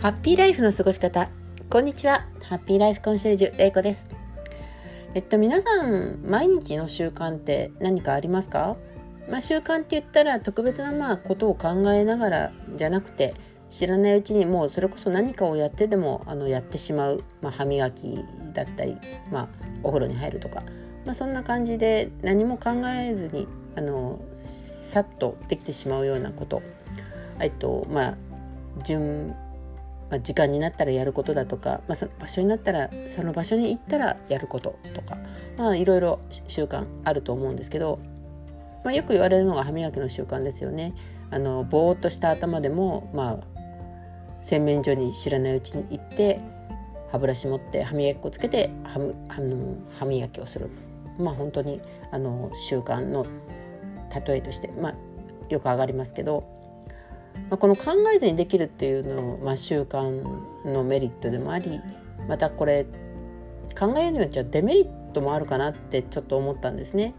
ハッピーライフの過ごし方。こんにちは。ハッピーライフコンシェルジュれいこです。えっと皆さん毎日の習慣って何かありますか？まあ、習慣って言ったら特別なまあことを考えながらじゃなくて知らないうちにもうそれこそ何かをやってでもあのやってしまう、まあ、歯磨きだったり、まあ、お風呂に入るとか、まあ、そんな感じで何も考えずにあのさっとできてしまうようなこと、えっとまあ、順まあ、時間になったらやることだとか、まあ、その場所になったらその場所に行ったらやることとか、まあ、いろいろ習慣あると思うんですけど、まあ、よく言われるのが歯磨きの習慣ですよね。あのぼーっとした頭でも、まあ、洗面所に知らないうちに行って歯ブラシ持って歯磨き粉つけて歯あの歯磨きをする。まあ本当にあの習慣の例えとして、まあ、よく上がりますけどまあ、この考えずにできるっていうのまあ、習慣のメリットでもありまたこれ考えによってはデメリットもあるかなってちょっと思ったんですね。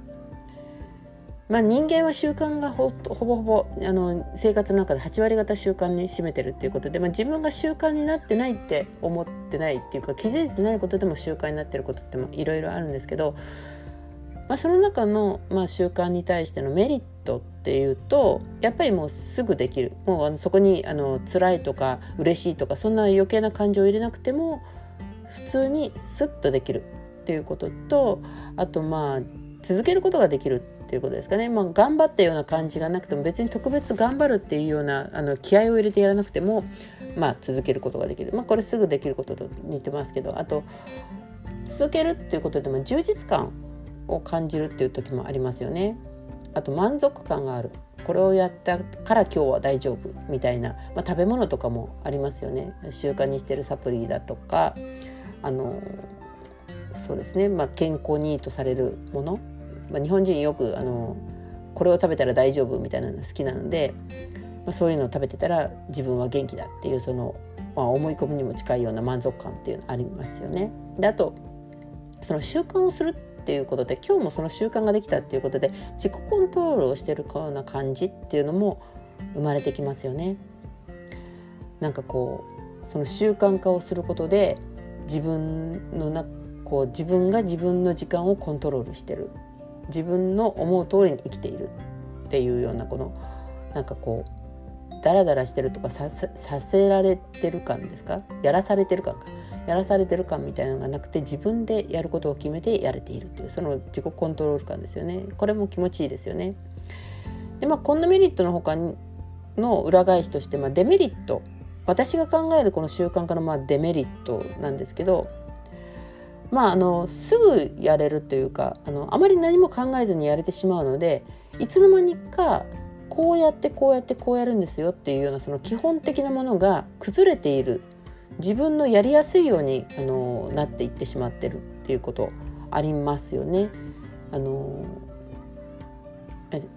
まあ、人間は習慣がほぼほぼあの生活の中で8割方習慣に占めてるっていうことで、まあ、自分が習慣になってないって思ってないっていうか気づいてないことでも習慣になってることっていろいろあるんですけどまあ、その中の、まあ、習慣に対してのメリットっていうとやっぱりもうすぐできる。もうあのそこにあの辛いとか嬉しいとかそんな余計な感情を入れなくても普通にスッとできるっていうこととあとまあ続けることができるっていうことですかね、まあ、頑張ったような感じがなくても別に特別頑張るっていうようなあの気合を入れてやらなくても、まあ、続けることができる、まあ、これすぐできることと似てますけどあと続けるっていうことでも充実感を感じるっていう時もありますよね。あと満足感がある。これをやったから今日は大丈夫みたいな、まあ、食べ物とかもありますよね。習慣にしてるサプリだとか。あのそうですね、まあ、健康にいいとされるもの、まあ、日本人よくあのこれを食べたら大丈夫みたいなの好きなので、まあ、そういうのを食べてたら自分は元気だっていうその、まあ、思い込みにも近いような満足感っていうのありますよね。であとその習慣をするっていうことで今日もその習慣ができたっていうことで自己コントロールをしてるような感じっていうのも生まれてきますよね。なんかこうその習慣化をすることで自分のなこう自分が自分の時間をコントロールしてる自分の思う通りに生きているっていうようなこのなんかこうダラダラしてるとかさせられてる感ですか？やらされてる感か。やらされてる感みたいなのがなくて自分でやることを決めてやれているというその自己コントロール感ですよね。これも気持ちいいですよね。でまあこんなメリットの他の裏返しとして、まあ、デメリット。私が考えるこの習慣化のまあデメリットなんですけどまああのすぐやれるというかあのあまり何も考えずにやれてしまうのでいつの間にかこうやってこうやってこうやるんですよっていうようなその基本的なものが崩れている自分のやりやすいようにあのなっていってしまってるっていうことありますよね。あの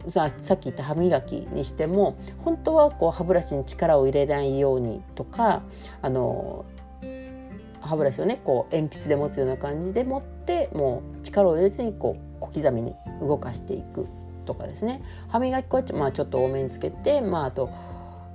さっき言った歯磨きにしても本当はこう歯ブラシに力を入れないようにとかあの歯ブラシをねこう鉛筆で持つような感じで持ってもう力を入れずにこう小刻みに動かしていくとかですね歯磨き粉はち,、まあ、ちょっと多めにつけて、まあ、あと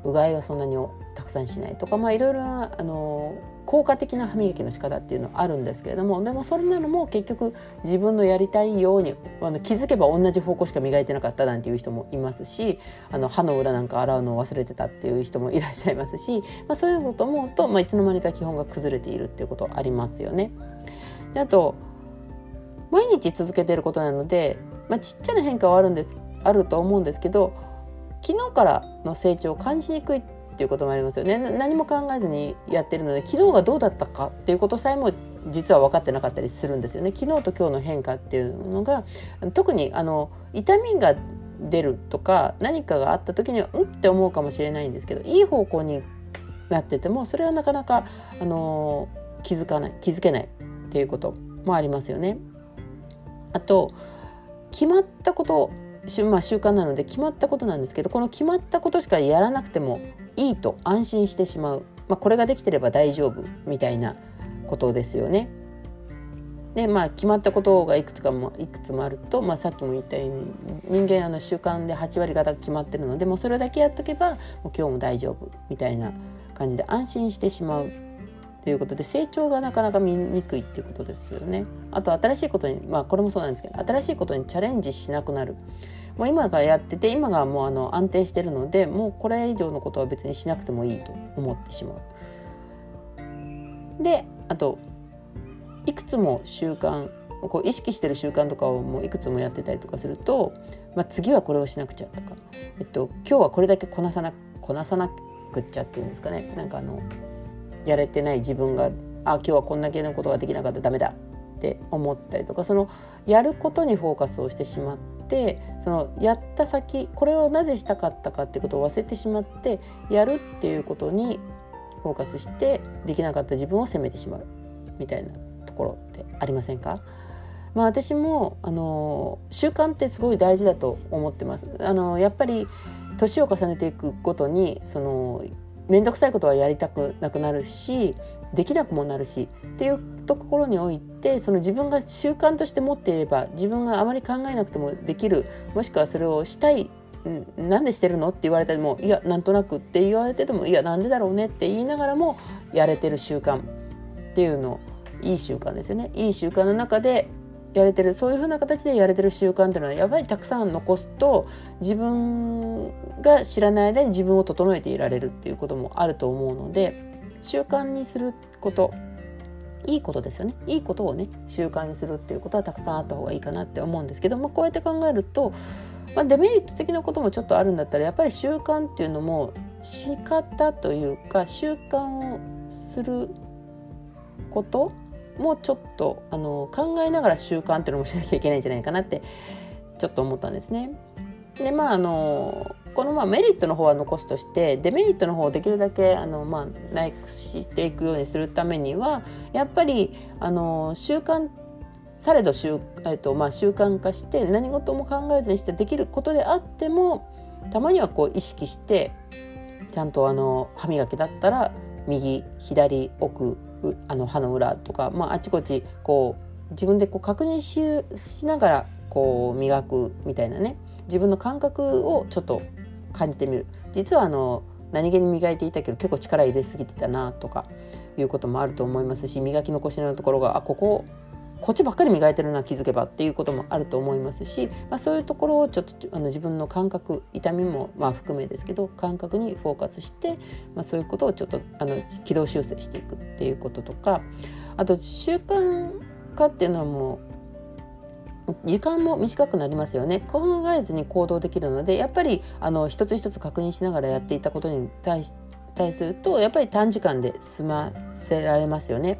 うがいはそんなにたくさんしないとか、まあ、いろいろなあの効果的な歯磨きの仕方っていうのはあるんですけれどもでもそれなのも結局自分のやりたいようにあの気づけば同じ方向しか磨いてなかったなんていう人もいますしあの歯の裏なんか洗うのを忘れてたっていう人もいらっしゃいますし、まあ、そういうこと思うと、まあ、いつの間にか基本が崩れているっていうことありますよね。であと毎日続けてることなので、まあ、ちっちゃな変化はあるんですあると思うんですけど昨日からの成長を感じにくいっていうこともありますよね何も考えずにやってるので昨日がどうだったかっていうことさえも実は分かってなかったりするんですよね昨日と今日の変化っていうのが特にあの痛みが出るとか何かがあった時にはうんって思うかもしれないんですけどいい方向になっててもそれはなかなかあの気づかない気づけないっていうこともありますよね。あと決まったことまあ、習慣なので決まったことなんですけどこの決まったことしかやらなくてもいいと安心してしまう、まあ、これができてれば大丈夫みたいなことですよね。でまあ決まったことがいくつかもいくつもあると、まあ、さっきも言ったように人間あの習慣で8割方決まってるのでもうそれだけやっとけばもう今日も大丈夫みたいな感じで安心してしまうということで成長がなかなか見にくいっていうことですよね。あと新しいことにまあこれもそうなんですけど新しいことにチャレンジしなくなる。もう今がやってて今がもうあの安定してるのでもうこれ以上のことは別にしなくてもいいと思ってしまう。であといくつも習慣こう意識してる習慣とかをもういくつもやってたりとかすると、まあ、次はこれをしなくちゃとか、えっと、今日はこれだけこなさなこなさなくっちゃっていうんですかねなんかあのやれてない自分があ今日はこんだけのことができなかったらダメだって思ったりとかそのやることにフォーカスをしてしまってそのやった先これをなぜしたかったかってことを忘れてしまってやるっていうことにフォーカスしてできなかった自分を責めてしまうみたいなところってありませんか？まあ、私もあの習慣ってすごい大事だと思ってます。あのやっぱり年を重ねていくごとにその面倒くさいことはやりたくなくなるしできなくもなるしっていうところにおいてその自分が習慣として持っていれば自分があまり考えなくてもできるもしくはそれをしたいなんでしてるの？って言われてもいやなんとなくって言われててもいやなんでだろうね？って言いながらもやれてる習慣っていうのいい習慣ですよね。いい習慣の中でやれてる。そういう風な形でやれてる習慣っていうのはやっぱりたくさん残すと自分が知らないで自分を整えていられるっていうこともあると思うので習慣にすることいいことですよね。いいことをね習慣にするっていうことはたくさんあった方がいいかなって思うんですけど、まあ、こうやって考えると、まあ、デメリット的なこともちょっとあるんだったらやっぱり習慣っていうのも仕方というか習慣をすることもうちょっとあの考えながら習慣っていうのもしなきゃいけないんじゃないかなってちょっと思ったんですね。でまああのこのまあメリットの方は残すとしてデメリットの方をできるだけあの、まあ、ないくしていくようにするためにはやっぱりあの習慣されど習,、えっとまあ、習慣化して何事も考えずにしてできることであってもたまにはこう意識してちゃんとあの歯磨きだったら右左奥あの歯の裏とか、まあ、あちこちこう自分でこう確認ししながらこう磨くみたいなね。自分の感覚をちょっと感じてみる。実はあの何気に磨いていたけど結構力入れすぎてたなとかいうこともあると思いますし磨き残しのところがあこここっちばっかり磨いてるのは気づけばっていうこともあると思いますし、まあ、そういうところをちょっとあの自分の感覚痛みもまあ含めですけど感覚にフォーカスして、まあ、そういうことをちょっとあの軌道修正していくっていうこととかあと習慣化っていうのはもう時間も短くなりますよね考えずに行動できるのでやっぱりあの一つ一つ確認しながらやっていたことに対し対するとやっぱり短時間で済ませられますよね。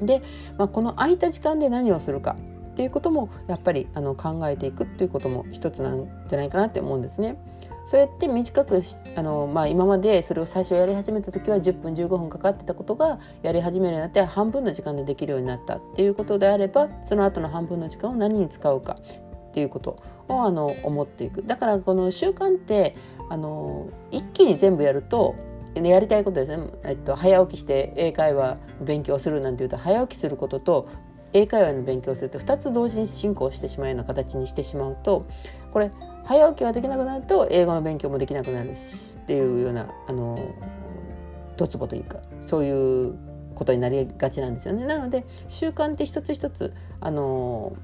で、まあ、この空いた時間で何をするかっていうこともやっぱりあの考えていくっていうことも一つなんじゃないかなって思うんですね。そうやって短くあの、まあ、今までそれを最初やり始めた時は10分15分かかってたことがやり始めるようになって半分の時間でできるようになったっていうことであればその後の半分の時間を何に使うかっていうことをあの思っていくだからこの習慣ってあの一気に全部やるとやりたいことですね、えっと、早起きして英会話勉強するなんていうと早起きすることと英会話の勉強すると2つ同時に進行してしまうような形にしてしまうとこれ早起きができなくなると英語の勉強もできなくなるしっていうようなあのドツボというかそういうことになりがちなんですよね。なので習慣って一つ一つあの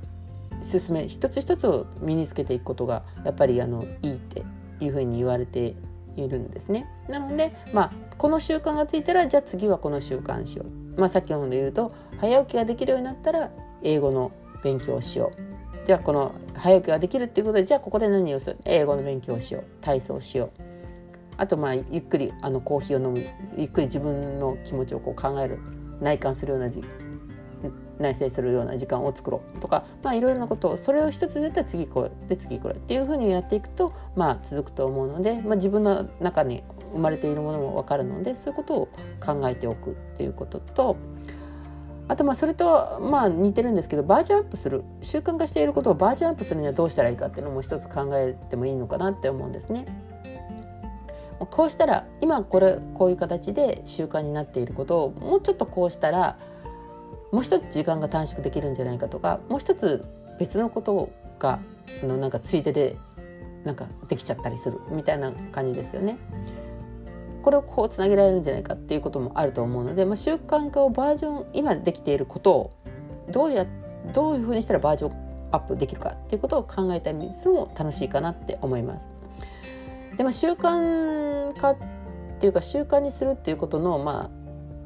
進め一つ一つを身につけていくことがやっぱりあのいいっていうふうに言われているんですね。なので、まあ、この習慣がついたらじゃあ次はこの習慣しよう。まあ、先ほど言うと早起きができるようになったら英語の勉強をしよう。じゃあこの早起きができるっていうことでじゃあここで何をする？英語の勉強をしよう体操をしようあとまあゆっくりあのコーヒーを飲むゆっくり自分の気持ちをこう考える内観するような時内省するような時間を作ろうとかまあいろいろなことをそれを一つ出たら次これで次これっていうふうにやっていくとまあ続くと思うので、まあ、自分の中に生まれているものも分かるのでそういうことを考えておくっていうこととあとまあそれとまあ似てるんですけどバージョンアップする習慣化していることをバージョンアップするにはどうしたらいいかっていうのも一つ考えてもいいのかなって思うんですね。こうしたら今これこういう形で習慣になっていることをもうちょっとこうしたらもう一つ時間が短縮できるんじゃないかとかもう一つ別のことがのなんかついででなんかできちゃったりするみたいな感じですよね。これをこうつなげられるんじゃないかっていうこともあると思うので、まあ、習慣化をバージョン今できていることをどうやどういうふうにしたらバージョンアップできるかっていうことを考えたみつも楽しいかなって思います。でも習慣化っていうか習慣にするっていうことのまあ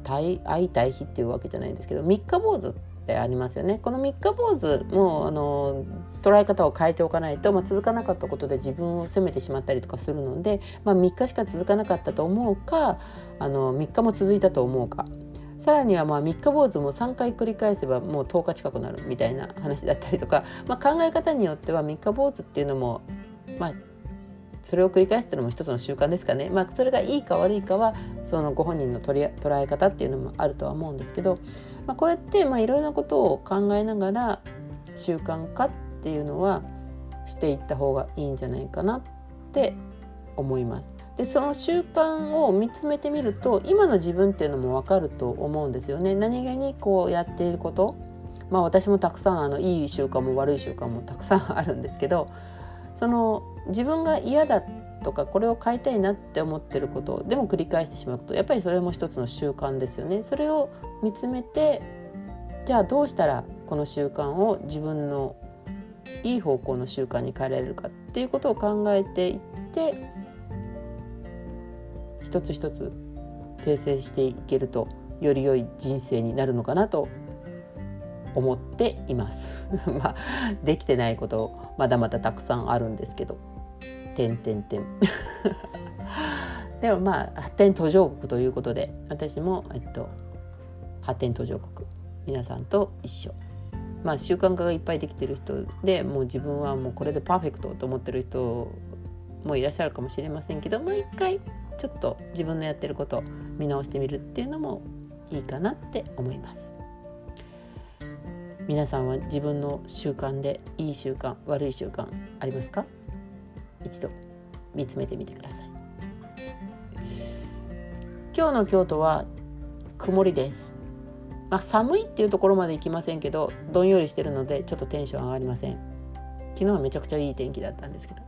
対相対比っていうわけじゃないんですけど三日坊主ってありますよね。この三日坊主もあの捉え方を変えておかないと、まあ、続かなかったことで自分を責めてしまったりとかするので、まあ、3日しか続かなかったと思うかあの3日も続いたと思うかさらにはまあ3日坊主も3回繰り返せばもう10日近くなるみたいな話だったりとか、まあ、考え方によっては3日坊主っていうのもまあそれを繰り返すっていうのも一つの習慣ですかね、まあ、それがいいか悪いかはそのご本人の捉え方っていうのもあるとは思うんですけど、まあ、こうやってまあいろいろなことを考えながら習慣化っていうのはしていった方がいいんじゃないかなって思います。でその習慣を見つめてみると今の自分っていうのも分かると思うんですよね。何気にこうやっていることまあ私もたくさんあのいい習慣も悪い習慣もたくさんあるんですけどその自分が嫌だとかこれを変えたいなって思ってることでも繰り返してしまうとやっぱりそれも一つの習慣ですよね。それを見つめてじゃあどうしたらこの習慣を自分のいい方向の習慣に変えられるかっていうことを考えていって一つ一つ訂正していけるとより良い人生になるのかなと思っています。まあできてないことまだまだたくさんあるんですけど。点点点でもまあ発展途上国ということで私も、えっと、発展途上国。皆さんと一緒。まあ習慣化がいっぱいできてる人でもう自分はもうこれでパーフェクトと思ってる人もいらっしゃるかもしれませんけどもう一回ちょっと自分のやってること見直してみるっていうのもいいかなって思います。皆さんは自分の習慣でいい習慣悪い習慣ありますか？一度見つめてみてください。今日の京都は曇りです。まあ、寒いっていうところまで行きませんけどどんよりしてるのでちょっとテンション上がりません。昨日はめちゃくちゃいい天気だったんですけど。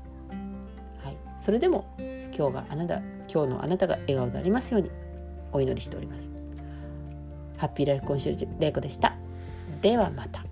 はい。それでも今日があなた今日のあなたが笑顔でありますようにお祈りしております。ハッピーライフコンシェルジュ玲子でした。ではまた。